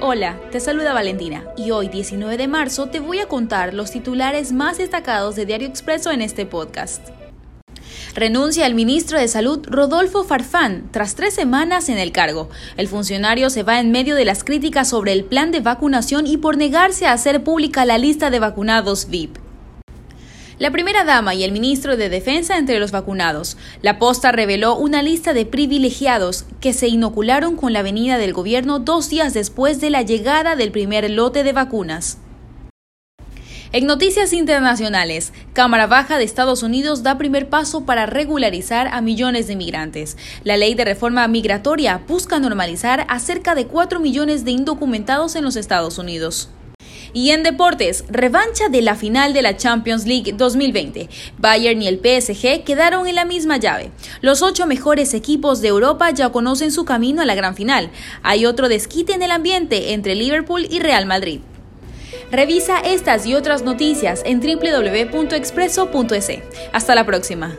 Hola, te saluda Valentina y hoy 19 de marzo te voy a contar los titulares más destacados de Diario Expreso en este podcast. Renuncia el ministro de Salud Rodolfo Farfán tras tres semanas en el cargo. El funcionario se va en medio de las críticas sobre el plan de vacunación y por negarse a hacer pública la lista de vacunados VIP. La primera dama y el ministro de Defensa entre los vacunados. La posta reveló una lista de privilegiados que se inocularon con la venida del gobierno dos días después de la llegada del primer lote de vacunas. En noticias internacionales, Cámara Baja de Estados Unidos da primer paso para regularizar a millones de migrantes. La ley de reforma migratoria busca normalizar a cerca de 4 millones de indocumentados en los Estados Unidos. Y en deportes, revancha de la final de la Champions League 2020. Bayern y el PSG quedaron en la misma llave. Los ocho mejores equipos de Europa ya conocen su camino a la gran final. Hay otro desquite en el ambiente entre Liverpool y Real Madrid. Revisa estas y otras noticias en www.expreso.es. Hasta la próxima.